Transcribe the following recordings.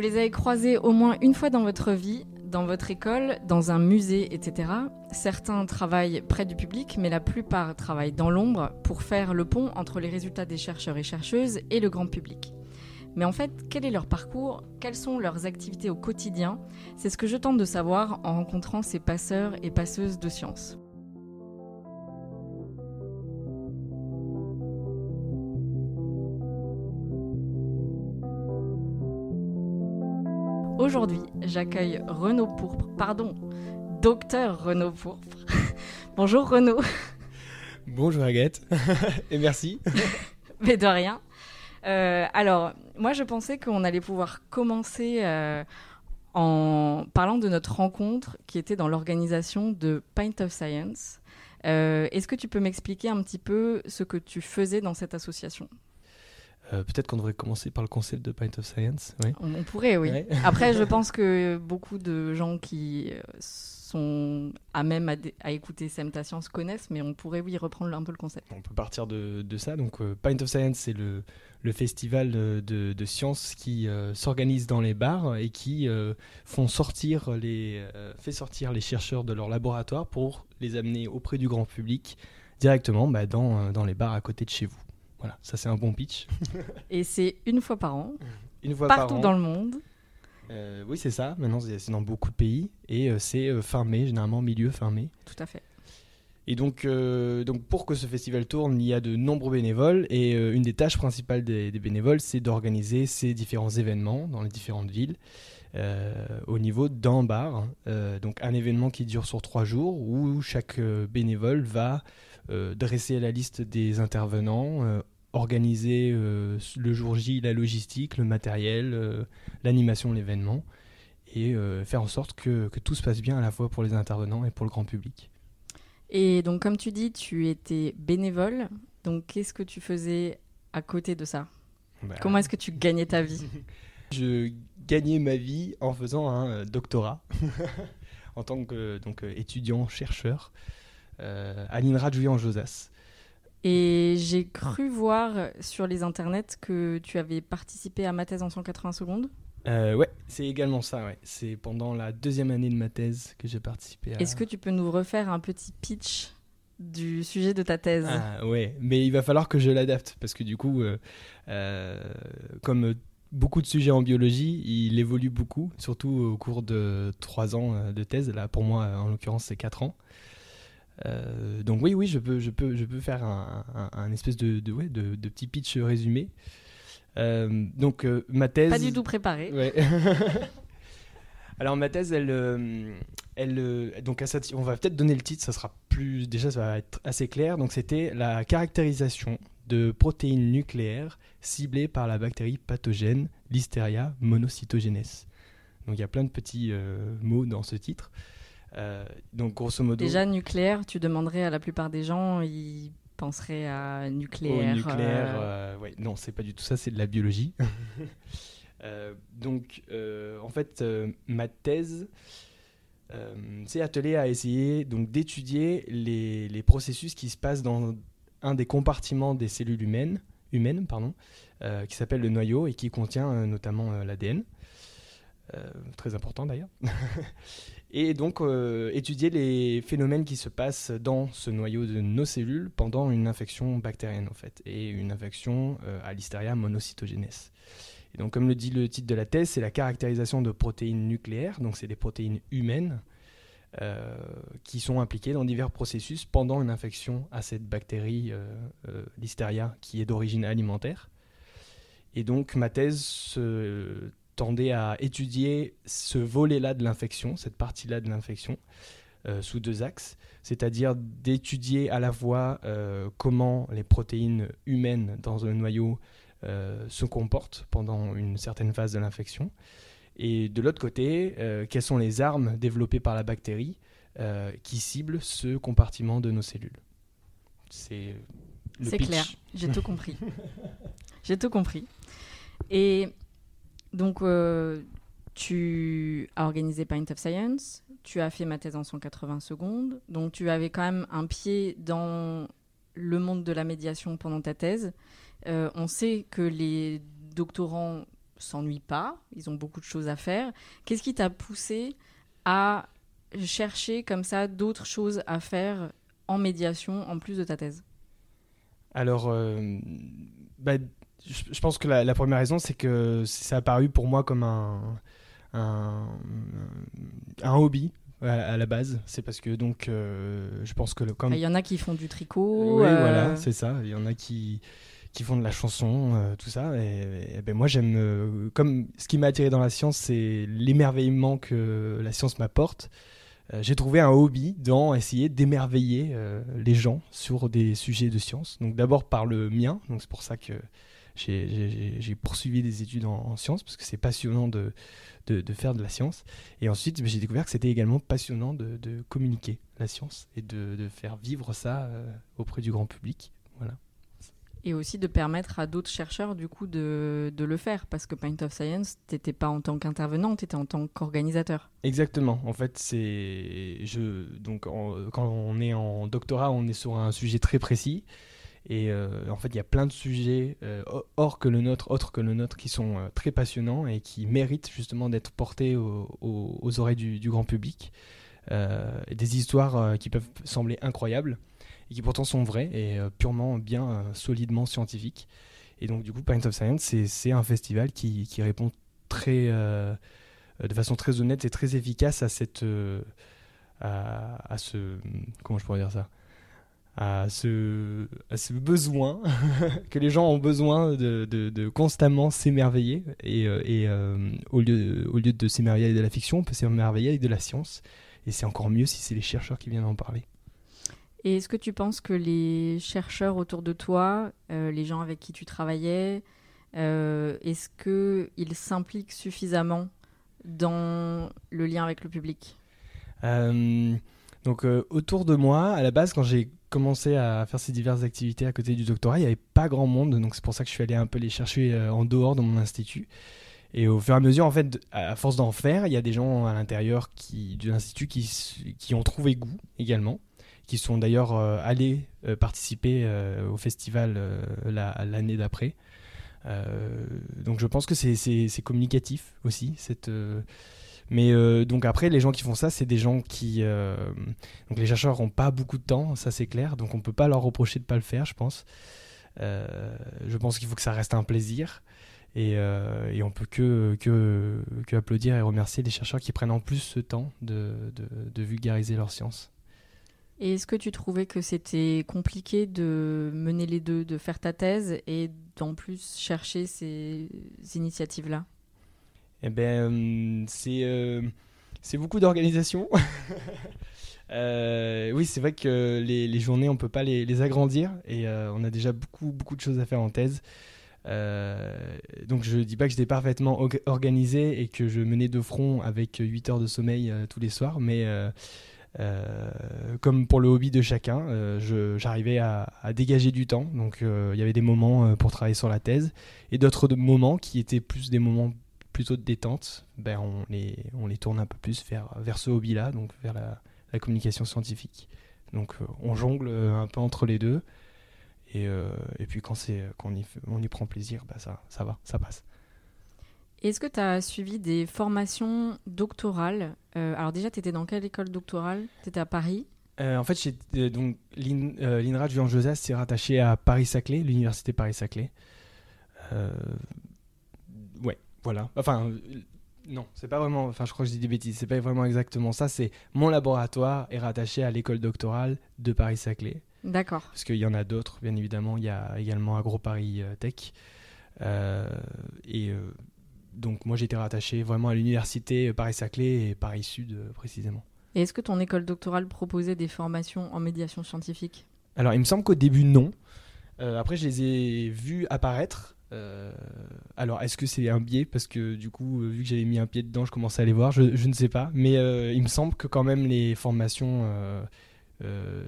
Vous les avez croisés au moins une fois dans votre vie, dans votre école, dans un musée, etc. Certains travaillent près du public, mais la plupart travaillent dans l'ombre pour faire le pont entre les résultats des chercheurs et chercheuses et le grand public. Mais en fait, quel est leur parcours? Quelles sont leurs activités au quotidien? C'est ce que je tente de savoir en rencontrant ces passeurs et passeuses de sciences. J'accueille Renaud Pourpre, pardon, docteur Renaud Pourpre. Bonjour Renaud. Bonjour Agathe, et merci. Mais de rien. Euh, alors, moi je pensais qu'on allait pouvoir commencer euh, en parlant de notre rencontre qui était dans l'organisation de Pint of Science. Euh, est-ce que tu peux m'expliquer un petit peu ce que tu faisais dans cette association? Euh, peut-être qu'on devrait commencer par le concept de Pint of Science. On, pourrait, oui. Après, je pense que beaucoup de gens qui euh, sont à même à, écouter Semta Science connaissent, mais on pourrait, oui, reprendre un peu le concept. On peut partir de, ça. Donc, euh, Pint of Science, c'est le, festival de, de sciences qui s'organise dans les bars et qui font sortir les, fait sortir les chercheurs de leur laboratoire pour les amener auprès du grand public directement bah, dans, dans les bars à côté de chez vous. Voilà, ça c'est un bon pitch. Et c'est une fois par an, une fois partout dans le monde. Euh, oui, c'est ça. Maintenant, c'est dans beaucoup de pays. Et euh, c'est euh, fin mai, généralement milieu fin mai. Tout à fait. Et donc, donc pour que ce festival tourne, il y a de nombreux bénévoles. Et une des tâches principales des, des bénévoles, c'est d'organiser ces différents événements dans les différentes villes. au niveau d'un bar. donc un événement qui dure sur trois jours où chaque bénévole va dresser la liste des intervenants, organiser euh, le jour J la logistique, le matériel, euh, l'animation, l'événement, et euh, faire en sorte que, que, tout se passe bien à la fois pour les intervenants et pour le grand public. Et donc, comme tu dis, tu étais bénévole. Donc, qu'est-ce que tu faisais à côté de ça? Bah, Comment est-ce que tu gagnais ta vie? Je gagnais ma vie en faisant un doctorat en tant que donc, étudiant chercheur à l'INRA de en josas et j'ai cru voir sur les internets que tu avais participé à ma thèse en 180 secondes. Euh, ouais, c'est également ça. Ouais. C'est pendant la deuxième année de ma thèse que j'ai participé. À... Est-ce que tu peux nous refaire un petit pitch du sujet de ta thèse? Ah, Ouais, mais il va falloir que je l'adapte parce que du coup, euh, euh, comme beaucoup de sujets en biologie, il évolue beaucoup, surtout au cours de trois ans de thèse. Là, pour moi, en l'occurrence, c'est quatre ans. Euh, donc oui, oui, je peux, je peux, je peux faire un, espèce de, de, ouais, de, petit pitch résumé. Euh, donc euh, ma thèse... Pas du tout préparé. Alors ma thèse, elle, elle, donc on va peut-être donner le titre, ça sera plus, déjà ça va être assez clair. Donc c'était la caractérisation de protéines nucléaires ciblées par la bactérie pathogène Listeria monocytogenes. Donc il y a plein de petits mots dans ce titre. Euh, donc grosso modo. Déjà nucléaire, tu demanderais à la plupart des gens, ils penseraient à nucléaire. nucléaire, euh... ouais, non, c'est pas du tout ça, c'est de la biologie. Euh, donc euh, en fait, ma thèse s'est attelée à essayer donc d'étudier les, les, processus qui se passent dans un des compartiments des cellules humaines, humaines pardon, qui s'appelle le noyau et qui contient notamment l'ADN. Très important d'ailleurs. et donc euh, étudier les phénomènes qui se passent dans ce noyau de nos cellules pendant une infection bactérienne en fait, et une infection euh, à l'Listeria monocytogenes. Et donc comme le dit le titre de la thèse, c'est la caractérisation de protéines nucléaires, donc c'est des protéines humaines euh, qui sont impliquées dans divers processus pendant une infection à cette bactérie Listeria qui est d'origine alimentaire. Et donc ma thèse se tendait à étudier ce volet-là de l'infection, cette partie-là de l'infection, euh, sous deux axes, c'est-à-dire d'étudier à la fois euh, comment les protéines humaines dans un noyau euh, se comportent pendant une certaine phase de l'infection, et de l'autre côté, quelles sont les armes développées par la bactérie qui ciblent ce compartiment de nos cellules. C'est clair, j'ai tout compris. j'ai tout compris. Et donc, euh, tu as organisé Pint of Science, tu as fait ma thèse en 180 secondes, donc tu avais quand même un pied dans le monde de la médiation pendant ta thèse. Euh, on sait que les doctorants s'ennuient pas, ils ont beaucoup de choses à faire. Qu'est-ce qui t'a poussé à chercher comme ça d'autres choses à faire en médiation en plus de ta thèse? Alors, euh, bah, je, pense que la, première raison, c'est que ça a apparu pour moi comme un, un, hobby à, la base. C'est parce que donc, euh, je pense que comme il y en a qui font du tricot. Oui, voilà, c'est ça. Il y en a qui qui font de la chanson, euh, tout ça. Et, ben moi, j'aime. comme ce qui m'a attiré dans la science, c'est l'émerveillement que la science m'apporte. Euh, j'ai trouvé un hobby dans essayer d'émerveiller euh, les gens sur des sujets de science. Donc d'abord par le mien, donc c'est pour ça que j'ai poursuivi des études en, sciences, parce que c'est passionnant de, de, faire de la science. Et ensuite, j'ai découvert que c'était également passionnant de, de, communiquer la science et de, faire vivre ça euh, auprès du grand public. Voilà. Et aussi de permettre à d'autres chercheurs du coup de, de, le faire. Parce que Paint of Science t'étais pas en tant qu'intervenant t'étais en tant qu'organisateur. Exactement. En fait c'est je donc quand on est en doctorat on est sur un sujet très précis et euh, en fait il y a plein de sujets euh, hors que le nôtre autres que le nôtre qui sont euh, très passionnants et qui méritent justement d'être portés aux oreilles du, grand public des histoires qui peuvent sembler incroyables et qui pourtant sont vrais et purement bien solidement scientifiques. Et donc du coup, Paint of Science, c'est un festival qui, répond très, de façon très honnête et très efficace à cette, à, ce, comment je pourrais dire ça, à ce, à ce besoin que les gens ont besoin de, de, de constamment s'émerveiller et, et au lieu, au lieu de s'émerveiller avec de la fiction, on peut s'émerveiller avec de la science. Et c'est encore mieux si c'est les chercheurs qui viennent en parler. Et est-ce que tu penses que les chercheurs autour de toi, euh, les gens avec qui tu travaillais, euh, est-ce qu'ils s'impliquent suffisamment dans le lien avec le public? Euh, Donc autour de moi, à la base, quand j'ai commencé à faire ces diverses activités à côté du doctorat, il n'y avait pas grand monde, donc c'est pour ça que je suis allé un peu les chercher en dehors de mon institut. Et au fur et à mesure, en fait, à force d'en faire, il y a des gens à l'intérieur qui, de l'institut qui, qui ont trouvé goût également qui sont d'ailleurs euh, allés euh, participer euh, au festival l'année d'après. donc je pense que c'est communicatif aussi. Cette, mais donc après, les gens qui font ça, c'est des gens qui... donc les chercheurs n'ont pas beaucoup de temps, ça c'est clair, donc on peut pas leur reprocher de pas le faire, je pense. je pense qu'il faut que ça reste un plaisir. Et, et, on peut que, que, que, applaudir et remercier les chercheurs qui prennent en plus ce temps de, de, de vulgariser leur science. Et est-ce que tu trouvais que c'était compliqué de mener les deux, de faire ta thèse et d'en plus chercher ces initiatives-là? Eh bien, euh, c'est euh, c'est beaucoup d'organisation. Euh, oui, c'est vrai que les, les, journées, on ne peut pas les, les agrandir et on a déjà beaucoup, beaucoup de choses à faire en thèse. donc je ne dis pas que j'étais parfaitement organisé et que je menais de front avec 8 heures de sommeil tous les soirs, mais comme pour le hobby de chacun, j'arrivais à, dégager du temps. Donc il y avait des moments pour travailler sur la thèse et d'autres moments qui étaient plus des moments plutôt de détente. Ben, on, les, on les tourne un peu plus vers, vers ce hobby-là, donc vers la, communication scientifique. Donc on jongle un peu entre les deux. Et, et puis quand, quand on, y, on y prend plaisir, bah ça, ça va, ça passe. Est-ce que tu as suivi des formations doctorales euh, Alors déjà, tu étais dans quelle école doctorale? Tu étais à Paris? Euh, En fait, euh, donc l'INRA de Jean-Joseph s'est rattaché à Paris-Saclay, l'université Paris-Saclay. Voilà. Enfin, non, c'est pas vraiment. Enfin, je crois que je dis des bêtises. C'est pas vraiment exactement ça. C'est mon laboratoire est rattaché à l'école doctorale de Paris-Saclay. D'accord. Parce qu'il y en a d'autres, bien évidemment. Il y a également Agro Paris Tech. et donc moi j'étais rattaché vraiment à l'université Paris-Saclay et Paris-Sud euh, précisément. Et est-ce que ton école doctorale proposait des formations en médiation scientifique? Alors il me semble qu'au début non. Euh, après je les ai vus apparaître. Euh, alors est-ce que c'est un biais? Parce que du coup vu que j'avais mis un pied dedans je commençais à les voir. Je, ne sais pas. Mais il me semble que quand même les formations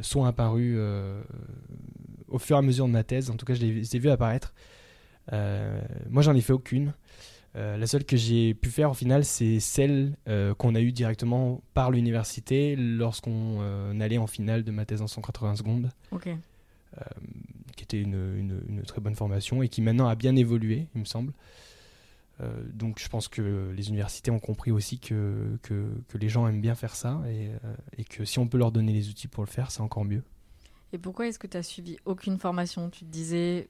sont apparues au fur et à mesure de ma thèse. En tout cas je les ai vues apparaître. moi j'en ai fait aucune. Euh, la seule que j'ai pu faire au final, c'est celle euh, qu'on a eue directement par l'université lorsqu'on euh, allait en finale de ma thèse en 180 secondes. Qui était une, une, très bonne formation et qui maintenant a bien évolué, il me semble. donc je pense que les universités ont compris aussi que, que, que les gens aiment bien faire ça et, et, que si on peut leur donner les outils pour le faire, c'est encore mieux. Et pourquoi est-ce que tu as suivi aucune formation? Tu te disais,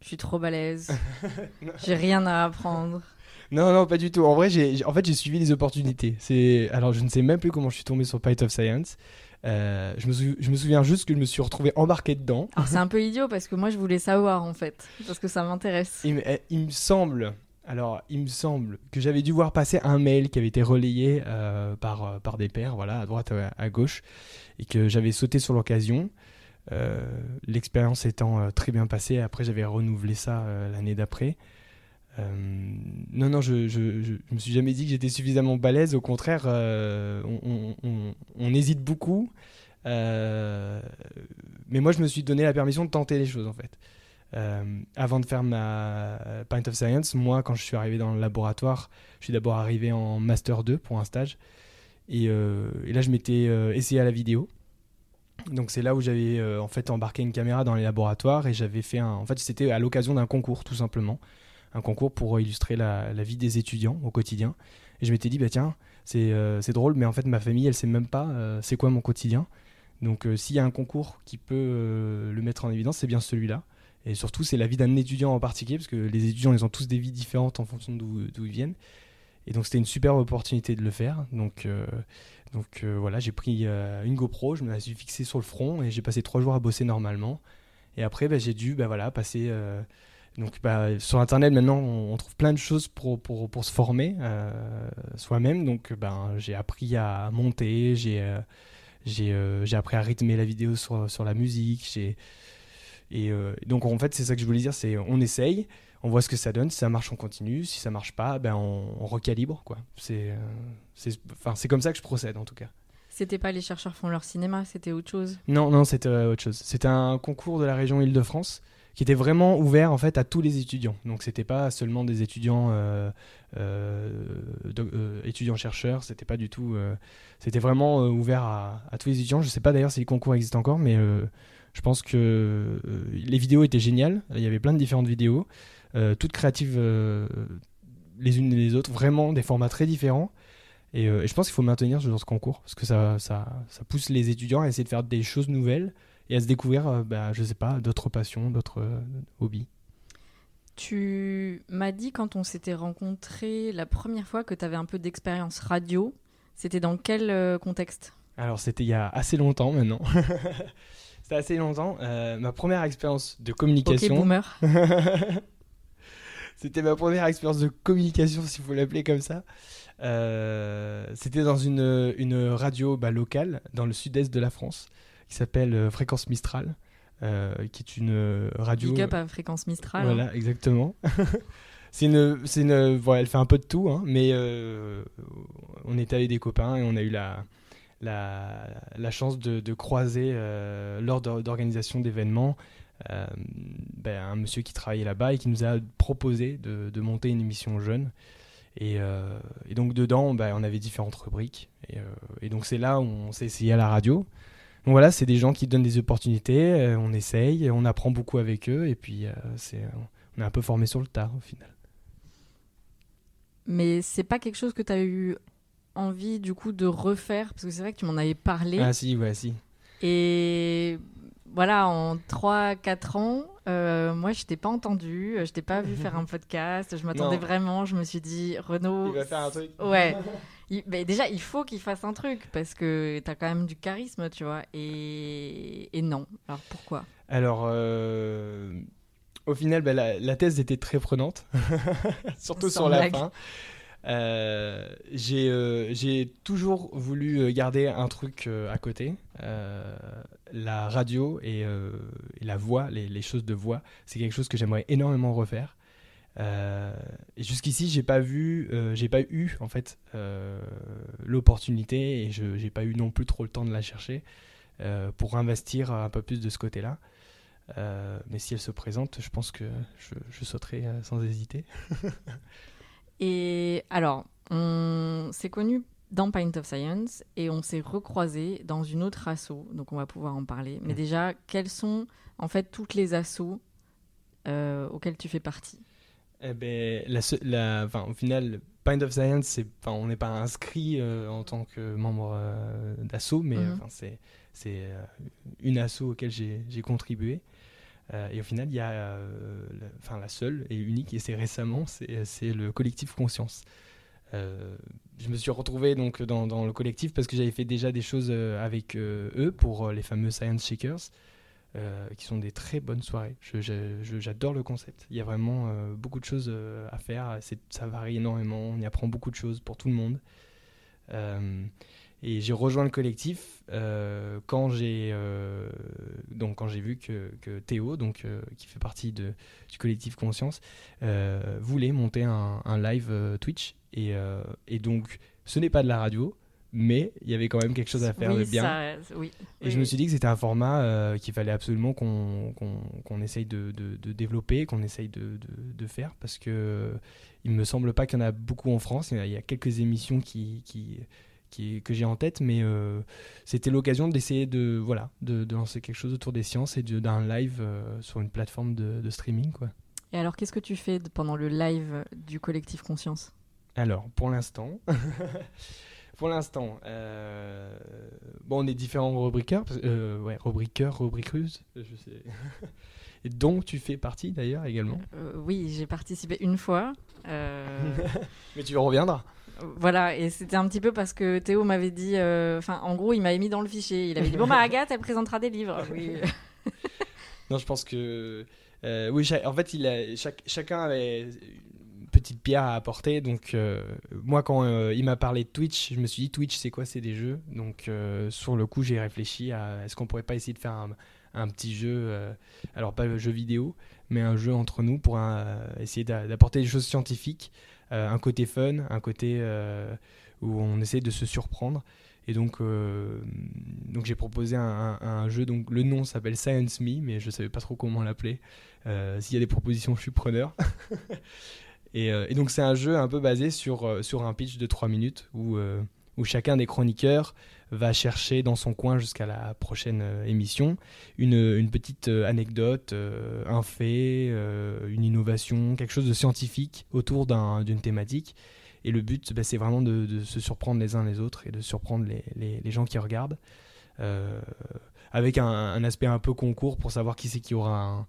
je suis trop balèze, j'ai rien à apprendre. Non, non, pas du tout. En vrai, j'ai, en fait, j'ai suivi les opportunités. C'est, alors, je ne sais même plus comment je suis tombé sur Python of Science. Euh, je, me je, me souviens juste que je me suis retrouvé embarqué dedans. Alors, c'est un peu idiot parce que moi, je voulais savoir en fait, parce que ça m'intéresse. Il, eh, il, me semble, alors, il me semble que j'avais dû voir passer un mail qui avait été relayé euh, par, euh, par des pairs, voilà, à droite, à gauche, et que j'avais sauté sur l'occasion. L'expérience étant très bien passée, après j'avais renouvelé ça l'année d'après. Euh, non, non, je, je, je, me suis jamais dit que j'étais suffisamment balèze. Au contraire, euh, on, on, on, hésite beaucoup. Euh, mais moi, je me suis donné la permission de tenter les choses, en fait. avant de faire ma Pint of Science, moi, quand je suis arrivé dans le laboratoire, je suis d'abord arrivé en Master 2 pour un stage. Et, et là, je m'étais essayé à la vidéo. Donc c'est là où j'avais en fait embarqué une caméra dans les laboratoires et j'avais fait un... En fait, c'était à l'occasion d'un concours, tout simplement un concours pour illustrer la, vie des étudiants au quotidien. Et je m'étais dit, bah tiens, c'est euh, drôle, mais en fait, ma famille, elle sait même pas euh, c'est quoi mon quotidien. Donc, euh, s'il y a un concours qui peut le mettre en évidence, c'est bien celui-là. Et surtout, c'est la vie d'un étudiant en particulier, parce que les étudiants, ils ont tous des vies différentes en fonction d'où ils viennent. Et donc, c'était une super opportunité de le faire. Donc, voilà, j'ai pris une GoPro, je me suis fixé sur le front et j'ai passé trois jours à bosser normalement. Et après, bah, j'ai dû bah, voilà, passer donc bah, sur Internet maintenant on, trouve plein de choses pour, pour, pour se former euh, soi-même. Donc ben, j'ai appris à monter, j'ai euh, euh, j'ai appris à rythmer la vidéo sur, sur la musique. Et donc en fait c'est ça que je voulais dire, c'est on essaye, on voit ce que ça donne, si ça marche on continue, si ça marche pas ben, on, recalibre. quoi. C'est c'est comme ça que je procède en tout cas. C'était pas les chercheurs font leur cinéma, c'était autre chose Non, non, c'était autre chose. C'était un concours de la région Île-de-France qui était vraiment ouvert en fait à tous les étudiants. Donc c'était pas seulement des étudiants euh, euh, euh étudiants chercheurs, c'était pas du tout, c'était vraiment ouvert à, tous les étudiants. Je sais pas d'ailleurs si les concours existent encore, mais je pense que les vidéos étaient géniales. Il y avait plein de différentes vidéos, toutes créatives les unes et les autres, vraiment des formats très différents. Et, je pense qu'il faut maintenir ce genre de concours parce que ça, ça pousse les étudiants à essayer de faire des choses nouvelles et à se découvrir, euh, bah, je sais pas, d'autres passions, d'autres euh, hobbies. Tu m'as dit quand on s'était rencontrés la première fois que tu avais un peu d'expérience radio. C'était dans quel euh, contexte? Alors c'était il y a assez longtemps maintenant. c'était assez longtemps. ma première expérience de communication. Ok, boomer. c'était ma première expérience de communication, s'il faut l'appeler comme ça. c'était dans une, une radio bah, locale dans le sud-est de la France qui s'appelle euh, Fréquence Mistral. Euh, qui est une euh, radio. Big up à Fréquence Mistral. Voilà, hein. exactement. c'est une, c'est une, voilà, elle fait un peu de tout, hein, mais on était avec des copains et on a eu la, la, la chance de, de croiser lors d'organisation d'événements ben, un monsieur qui travaillait là-bas et qui nous a proposé de, de monter une émission jeune. Et, et donc dedans, ben, on avait différentes rubriques. Et, et donc c'est là où on s'est essayé à la radio. Donc voilà, c'est des gens qui donnent des opportunités, euh, on essaye, on apprend beaucoup avec eux, et puis euh, c'est, on est un peu formé sur le tard au final. Mais c'est pas quelque chose que tu as eu envie du coup de refaire, parce que c'est vrai que tu m'en avais parlé. Ah si, ouais, si. Et voilà, en 3-4 ans, euh, moi, je t'ai pas entendu, je t'ai pas vu faire un podcast, je m'attendais vraiment, je me suis dit, Renaud... Il va faire un truc. Ouais. déjà, il faut qu'il fasse un truc parce que tu as quand même du charisme, tu vois. Et, non. Alors pourquoi? Alors, euh, au final, bah, la, thèse était très prenante, surtout sur la fin. Euh, euh, j'ai toujours voulu garder un truc à côté. la radio et, la voix, les, les, choses de voix, c'est quelque chose que j'aimerais énormément refaire. Euh, et jusqu'ici, j'ai pas vu, euh, j'ai pas eu en fait euh, l'opportunité et je j'ai pas eu non plus trop le temps de la chercher pour investir un peu plus de ce côté-là. mais si elle se présente, je pense que je, je sauterai sans hésiter. et alors, on s'est connu dans Pint of Science et on s'est recroisé dans une autre asso, donc on va pouvoir en parler. Mais mm. déjà, quels sont en fait toutes les assos auxquelles tu fais partie? Eh ben, la, la, enfin, au final, Pint of Science, c'est, enfin, on n'est pas inscrit euh, en tant que membre euh, d'asso, mais Mhm. enfin, c'est, c'est euh, une asso auquel j'ai, contribué. Euh, et au final, il y a la, enfin, la seule et unique, et c'est récemment, c'est, le collectif Conscience. Je me suis retrouvé donc dans, dans le collectif parce que j'avais fait déjà des choses avec eux pour les fameux Science Shakers, euh, qui sont des très bonnes soirées. J'adore le concept. Il y a vraiment euh, beaucoup de choses euh, à faire. Ça varie énormément. On y apprend beaucoup de choses pour tout le monde. Et j'ai rejoint le collectif quand j'ai donc quand j'ai vu que, que Théo, donc qui fait partie de, du collectif Conscience, voulait monter un, un live Twitch. Et, et donc, ce n'est pas de la radio, mais il y avait quand même quelque chose à faire oui, de bien. ça, oui. Et je me suis dit que c'était un format euh, qu'il fallait absolument qu'on qu'on qu'on essaye de, de- de développer, qu'on essaye de, de- faire, parce que il me semble pas qu'il y en a beaucoup en France. Il y a, il y a quelques émissions qui, qui, qui- que j'ai en tête, mais euh, c'était l'occasion d'essayer de, voilà, de, de lancer quelque chose autour des sciences et d'un live euh, sur une plateforme de, de streaming. Quoi. Et alors, qu'est-ce que tu fais pendant le live du collectif Conscience? Alors, pour l'instant, pour l'instant, euh, bon, on est différents rubriqueurs, euh, ouais, rubriqueurs, rubriqueuses, je sais. Et dont tu fais partie d'ailleurs également. Euh, Oui, j'ai participé une fois. euh, Mais tu reviendras. Voilà, et c'était un petit peu parce que Théo m'avait dit, enfin, en gros, il m'avait mis dans le fichier. Il avait dit, bon, bah, Agathe, elle présentera des livres. Oui. Non, je pense que. oui, en fait, il a, chaque- chacun avait petite pierre à apporter. Donc, euh, moi, quand euh, il m'a parlé de Twitch, je me suis dit, Twitch, c'est quoi? C'est des jeux. Donc, euh, sur le coup, j'ai réfléchi à est-ce qu'on pourrait pas essayer de faire un, petit jeu, alors pas le jeu vidéo, mais un jeu entre nous pour essayer d'a- d'apporter des choses scientifiques, un côté fun, un côté où on essaie de se surprendre. Et donc, donc j'ai proposé un, jeu. Donc le nom s'appelle Science Me, mais je savais pas trop comment l'appeler. S'il y a des propositions, je suis preneur. et, euh, et donc c'est un jeu un peu basé sur, euh, sur un pitch de 3 minutes où, euh, où chacun des chroniqueurs va chercher dans son coin jusqu'à la prochaine émission une, une petite anecdote, un fait, une innovation, quelque chose de scientifique autour d'un- d'une thématique. Et le but, bah, c'est vraiment de, de se surprendre les uns les autres et de surprendre les, les- gens qui regardent. Avec un, aspect un peu concours pour savoir qui c'est qui aura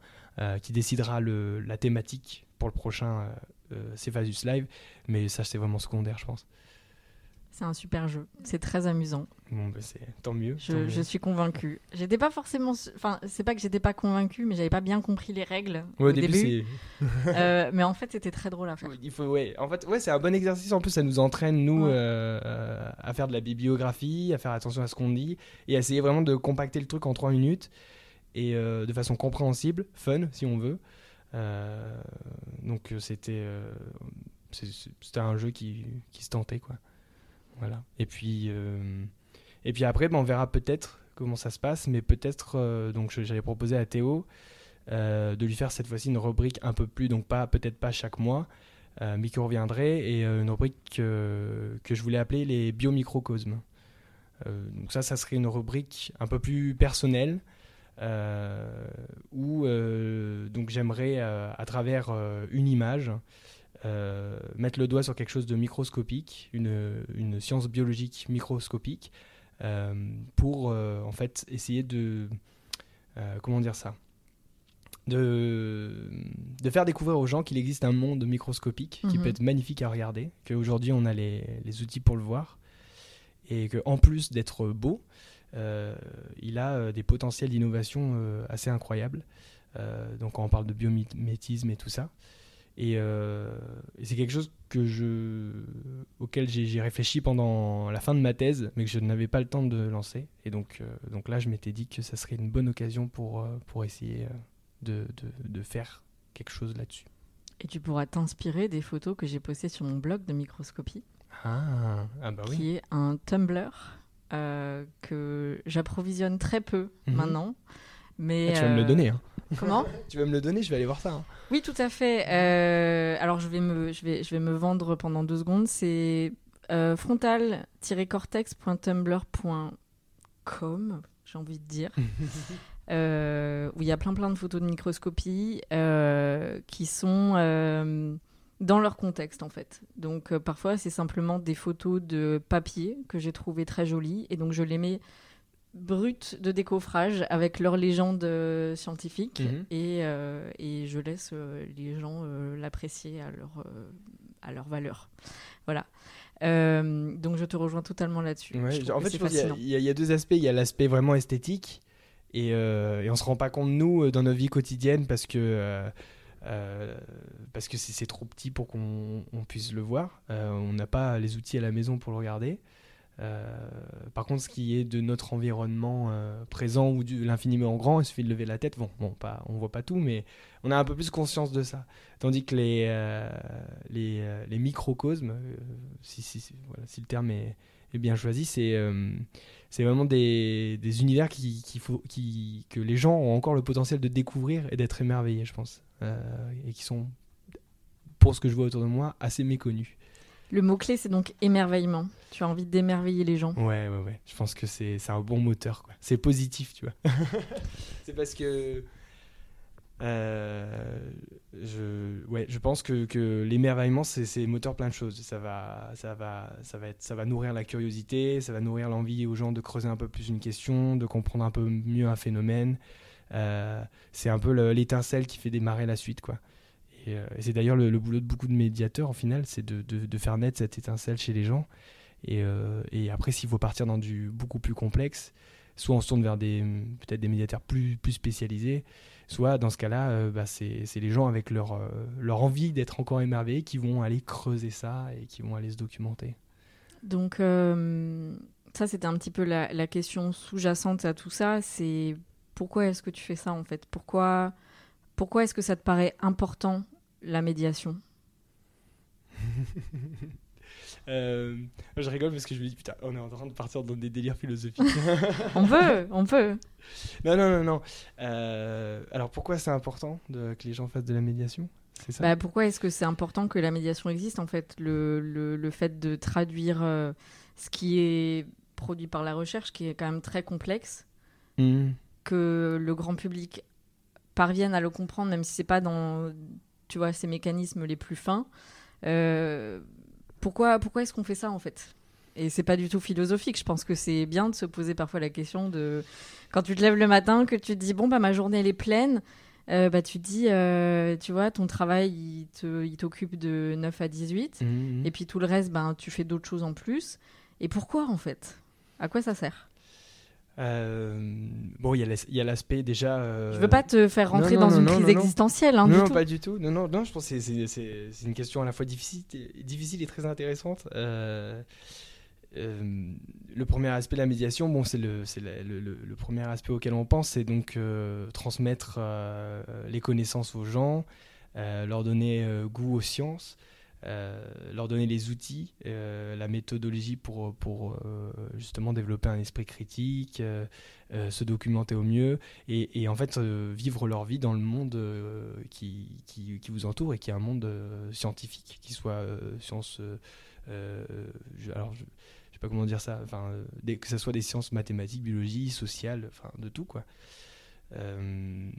qui décidera le, la thématique pour le prochain euh, Cephasus Live. Mais ça, c'est vraiment secondaire, je pense. C'est un super jeu. C'est très amusant. Bon, bah, c'est tant mieux. tant Je, mieux. je suis convaincue. J'étais pas forcément. Enfin, c'est pas que j'étais pas convaincue, mais j'avais pas bien compris les règles Ouais, au début. Euh, mais en fait, c'était très drôle à faire. Il faut, ouais. En fait, ouais, c'est un bon exercice. En plus, ça nous entraîne, nous, Ouais. euh, euh, à faire de la bibliographie, à faire attention à ce qu'on dit, et à essayer vraiment de compacter le truc en trois minutes, et euh, de façon compréhensible, fun, si on veut. Euh, donc, euh, c'était euh, c'était un jeu qui, qui se tentait, quoi. Voilà. Et puis, et puis après, ben, on verra peut-être comment ça se passe, mais peut-être, donc j'avais proposé à Théo de lui faire cette fois-ci une rubrique un peu plus, donc pas peut-être pas chaque mois, mais qui reviendrait, et une rubrique que, je voulais appeler les biomicrocosmes. Donc ça, ça serait une rubrique un peu plus personnelle, euh, où euh, donc j'aimerais, euh, à travers euh, une image, euh, mettre le doigt sur quelque chose de microscopique, une, une science biologique microscopique, pour en fait essayer de... comment dire ça de, de faire découvrir aux gens qu'il existe un monde microscopique qui Mhm. peut être magnifique à regarder, qu'aujourd'hui on a les, les outils pour le voir, et qu'en plus d'être beau, euh, il a des potentiels d'innovation euh, assez incroyables. Euh, donc quand on parle de biomimétisme et tout ça. Et, euh, et c'est quelque chose que je, auquel j'ai réfléchi pendant la fin de ma thèse, mais que je n'avais pas le temps de lancer. Et donc, euh, donc là, je m'étais dit que ça serait une bonne occasion pour, pour essayer de, de, de faire quelque chose là-dessus. Et tu pourras t'inspirer des photos que j'ai postées sur mon blog de microscopie, Ah, ah bah oui. qui est un Tumblr euh, que j'approvisionne très peu Mhm. maintenant. Mais Ah, tu vas me le donner. Hein. Comment Tu vas me le donner, je vais aller voir ça. hein. Oui, tout à fait. Euh, alors, je vais, me, je, vais, je vais me vendre pendant deux secondes. C'est euh, frontal-cortex.tumblr.com, j'ai envie de dire. où il y a plein plein de photos de microscopie qui sont dans leur contexte en fait. Donc parfois c'est simplement des photos de papier que j'ai trouvé très jolies et donc je les mets brutes de décoffrage avec leur légende scientifique mhm. et, et, je laisse les gens l'apprécier à leur, à leur valeur. Voilà. Euh, donc je te rejoins totalement là-dessus. en fait, il y, a deux aspects. Il y a l'aspect vraiment esthétique et, euh, et on se rend pas compte nous euh, dans nos vies quotidiennes parce que parce que c'est trop petit pour qu'on puisse le voir. on n'a pas les outils à la maison pour le regarder. Euh, par contre, ce qui est de notre environnement euh, présent ou de l'infiniment grand, il suffit de lever la tête. Bon, bon pas, on voit pas tout, mais on a un peu plus conscience de ça. Tandis que les, euh, les, microcosmes, si, si, voilà, si, le terme est, bien choisi, c'est c'est vraiment des, des univers qui, qui faut, qui, que les gens ont encore le potentiel de découvrir et d'être émerveillés, je pense. et qui sont, pour ce que je vois autour de moi, assez méconnus. Le mot-clé, c'est donc émerveillement. Tu as envie d'émerveiller les gens. Ouais, ouais, ouais. Je pense que c'est un bon moteur. quoi. C'est positif, tu vois. c'est parce que. Euh, je, ouais, je pense que, que l'émerveillement, c'est moteur plein de choses. Ça va, ça, va, ça, va être, ça va nourrir la curiosité, ça va nourrir l'envie aux gens de creuser un peu plus une question, de comprendre un peu mieux un phénomène. Euh, c'est un peu l'étincelle qui fait démarrer la suite, quoi. Euh, et, c'est d'ailleurs le, boulot de beaucoup de médiateurs, en final, c'est de, de, faire naître cette étincelle chez les gens. Et, euh, et après, s'il faut partir dans du beaucoup plus complexe, soit on se tourne vers peut-être des médiateurs plus, spécialisés, soit dans ce cas-là, euh, bah, c'est les gens avec leur, leur envie d'être encore émerveillés qui vont aller creuser ça et qui vont aller se documenter. Donc, ça, c'était un petit peu la, la question sous-jacente à tout ça. C'est pourquoi est-ce que tu fais ça en fait? Pourquoi, pourquoi est-ce que ça te paraît important la médiation euh, je rigole parce que je me dis, putain, on est en train de partir dans des délires philosophiques. on peut, on peut. Non, non, non, non. Euh, alors pourquoi c'est important de, que les gens fassent de la médiation? Ça? Bah, Pourquoi est-ce que c'est important que la médiation existe En fait, le, le, fait de traduire euh, ce qui est produit par la recherche, qui est quand même très complexe, mmh. que le grand public parvienne à le comprendre, même si c'est pas dans tu vois, ces mécanismes les plus fins. Euh, pourquoi pourquoi est-ce qu'on fait ça en fait? Et c'est pas du tout philosophique. Je pense que c'est bien de se poser parfois la question de quand tu te lèves le matin, que tu te dis bon bah ma journée elle est pleine. Euh, bah, tu te dis, euh, tu vois, ton travail, il t'occupe de 9 à 18, mmh, mmh. et puis tout le reste, ben, tu fais d'autres choses en plus. Et pourquoi, en fait? À quoi ça sert? Euh, bon, il y a l'aspect déjà. Euh... Je veux pas te faire rentrer dans une crise existentielle. Hein, non, du pas du tout. Non, non, non, je pense que c'est une question à la fois difficile, difficile et très intéressante. Euh, euh, le premier aspect de la médiation, bon, c'est le, le, le, le, premier aspect auquel on pense, c'est donc transmettre les connaissances aux gens, leur donner goût aux sciences. Euh, leur donner les outils, euh, la méthodologie pour, pour euh, justement développer un esprit critique, se documenter au mieux et, en fait vivre leur vie dans le monde qui, qui, vous entoure et qui est un monde scientifique, qui soit sciences. alors, je, sais pas comment dire ça, enfin, que ce soit des sciences mathématiques, biologie, sociales, enfin, de tout quoi. donc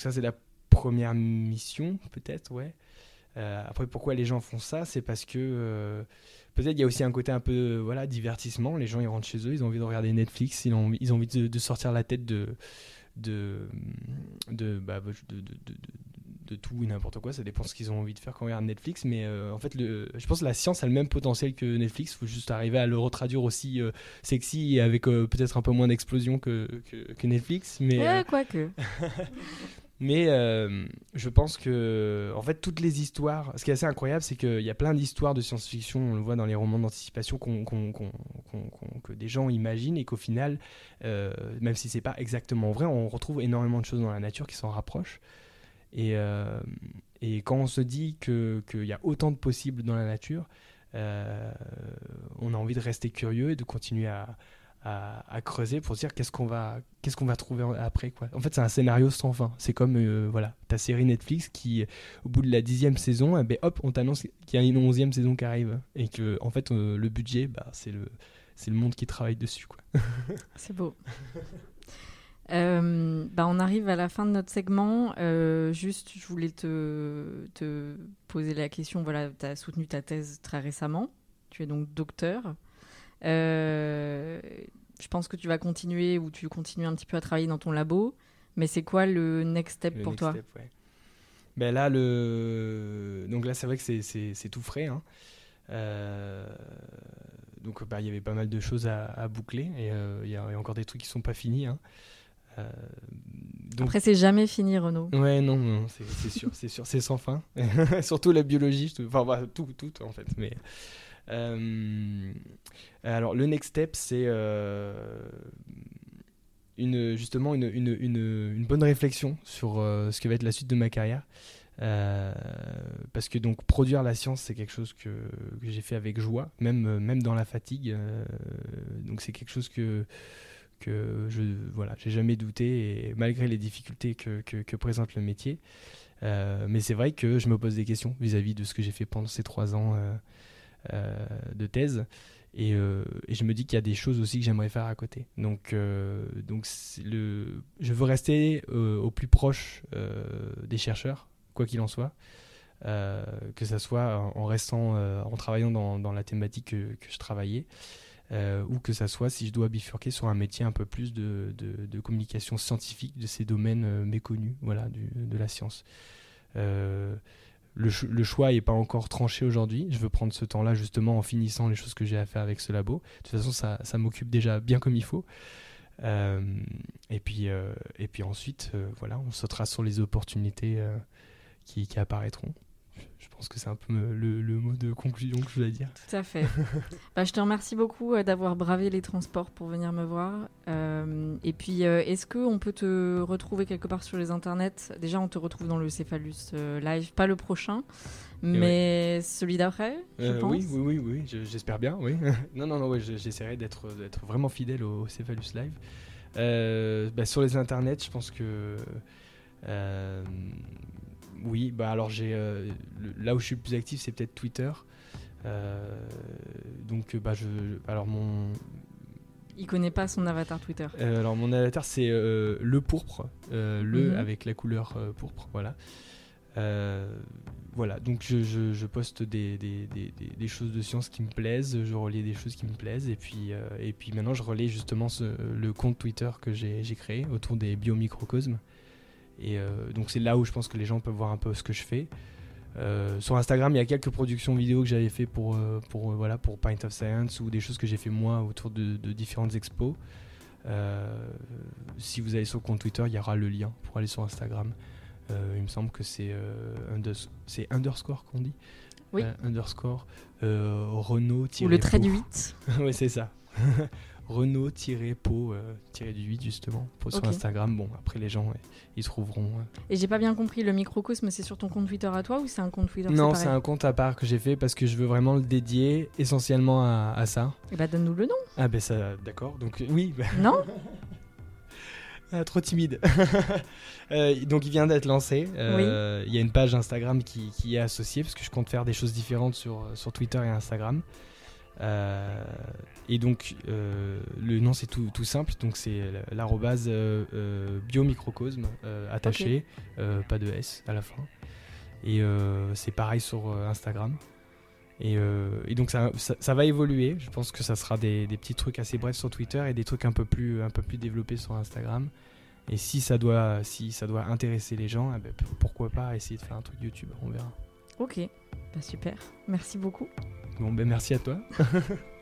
ça c'est la première mission peut-être, ouais. Euh, après, pourquoi les gens font ça C'est parce que euh, peut-être il y a aussi un côté un peu voilà divertissement. Les gens ils rentrent chez eux, ils ont envie de regarder Netflix, ils ont, ils ont envie de, sortir la tête de de de, bah, de, de, tout et n'importe quoi. Ça dépend ce qu'ils ont envie de faire quand ils regardent Netflix. Mais euh, en fait, le, je pense que la science a le même potentiel que Netflix. Il faut juste arriver à le retraduire aussi sexy et avec peut-être un peu moins d'explosion que, que, que, Netflix. Mais, ouais, quoi que. Mais euh, je pense que, en fait, toutes les histoires, ce qui est assez incroyable, c'est qu'il y a plein d'histoires de science-fiction, on le voit dans les romans d'anticipation, que des gens imaginent et qu'au final, euh, même si c'est pas exactement vrai, on retrouve énormément de choses dans la nature qui s'en rapprochent. Et, euh, et, quand on se dit qu'il y a autant de possibles dans la nature, on a envie de rester curieux et de continuer à, à, creuser pour dire qu'est-ce qu'on va, qu'est-ce qu'on va trouver après. Quoi. En fait, c'est un scénario sans fin. C'est comme euh, voilà, ta série Netflix qui, au bout de la dixième saison, eh ben, hop, on t'annonce qu'il y a une onzième saison qui arrive. Et que, en fait, euh, le budget, bah, c'est, le, c'est le monde qui travaille dessus. Quoi. c'est beau. Euh, bah, on arrive à la fin de notre segment. Juste, je voulais te, te poser la question. Voilà, tu as soutenu ta thèse très récemment. Tu es donc docteur. Euh, je pense que tu vas continuer ou tu continues un petit peu à travailler dans ton labo. Mais c'est quoi le next step Le pour next toi step, ouais. Ben là, le... donc là, c'est vrai que c'est- tout frais. hein. Euh, Donc, bah, il y avait pas mal de choses à, à boucler et euh, il y, y a encore des trucs qui sont pas finis. hein. Euh, donc, Après, c'est jamais fini, Renaud. Ouais, non, non, c'est sûr, c'est sûr, c'est sans fin. Surtout la biologie, enfin, bah, tout, tout en fait. Mais alors, le next step, c'est euh, justement une, bonne réflexion sur euh, ce que va être la suite de ma carrière. Euh, parce que donc produire la science c'est quelque chose que, j'ai fait avec joie même euh, dans la fatigue euh, donc c'est quelque chose que j'ai jamais douté malgré les difficultés que, présente le métier Euh, mais c'est vrai que je me pose des questions vis-à-vis de ce que j'ai fait pendant ces trois ans euh, euh, de thèse. Et, euh, et je me dis qu'il y a des choses aussi que j'aimerais faire à côté. Donc euh, donc le je veux rester euh, au plus proche euh, des chercheurs quoi qu'il en soit. Euh, que ça soit en restant euh, en travaillant dans, dans la thématique que, je travaillais euh, ou que ça soit si je dois bifurquer sur un métier un peu plus de, de- de communication scientifique de ces domaines euh, méconnus voilà, du- de la science. Le, ch- le choix n'est pas encore tranché aujourd'hui. Je veux prendre ce temps-là justement en finissant les choses que j'ai à faire avec ce labo. De toute façon, ça, m'occupe déjà bien comme il faut. Euh, et, puis, euh, et puis ensuite, euh, voilà, on sautera sur les opportunités qui apparaîtront. Je pense que c'est un peu le, le mot de conclusion que je voulais dire. Tout à fait. Bah, je te remercie beaucoup euh, d'avoir bravé les transports pour venir me voir. Euh, et puis, euh, est-ce qu'on peut te retrouver quelque part sur les internets? Déjà, on te retrouve dans le Céphalus euh, Live, pas le prochain, mais celui d'après, je Euh, pense. oui, oui, oui, oui, je- j'espère bien, oui. non, non, non, ouais, je- j'essaierai d'être vraiment fidèle au, Cephalus Live. Euh, bah, sur les internets, je pense que. Oui, bah alors j'ai. euh, là où je suis le plus actif, c'est peut-être Twitter. Euh, donc, bah, je. Alors, mon. Il connaît pas son avatar Twitter. euh, alors, mon avatar, c'est euh, le pourpre. euh, le Mhm. avec la couleur pourpre, voilà. Voilà, donc je, je- je poste des, des- des- des- choses de science qui me plaisent, je relais des choses qui me plaisent, et puis, et puis maintenant je relais justement ce- le compte Twitter que j'ai j'ai créé autour des biomicrocosmes. Et euh, donc c'est là où je pense que les gens peuvent voir un peu ce que je fais. Euh, sur Instagram, il y a quelques productions vidéo que j'avais fait pour, euh, pour, euh, voilà, pour Pint of Science ou des choses que j'ai fait moi autour de, de différentes expos. Si vous allez sur le compte Twitter, il y aura le lien pour aller sur Instagram. Il me semble que c'est unders- underscore qu'on dit Oui. Underscore Renault Ou le trait du 8. oui, c'est ça. Renault-po euh, tiré du 8 justement pour, sur. Instagram. Bon, après les gens, euh, ils trouveront. euh. Et j'ai pas bien compris, le microcosme, c'est sur ton compte Twitter à toi ou c'est un compte Twitter Non, c'est un compte à part que j'ai fait parce que je veux vraiment le dédier essentiellement à, à ça. Eh bah, donne-nous le nom, Ah ben ça, d'accord. Donc oui, bah, non Ah, trop timide. Euh, donc il vient d'être lancé. Euh, Il y a une page Instagram qui, qui est associée parce que je compte faire des choses différentes sur, sur Twitter et Instagram. Euh, et donc euh, le nom c'est tout, tout simple, donc c'est l'arrobase euh, euh, biomicrocosme euh, attaché, euh, pas de S à la fin. Et euh, c'est pareil sur euh, Instagram. Et, euh, et donc ça, ça, ça va évoluer. Je pense que ça sera des, des petits trucs assez brefs sur Twitter et des trucs un peu plus, un peu plus développés sur Instagram. Et si ça doit, si ça doit intéresser les gens, eh ben, pourquoi pas essayer de faire un truc YouTube, on verra. Ok, bah, super. Merci beaucoup. Bon ben merci à toi.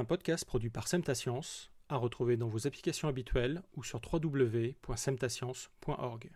Un podcast produit par Semtascience, à retrouver dans vos applications habituelles ou sur www.semtascience.org.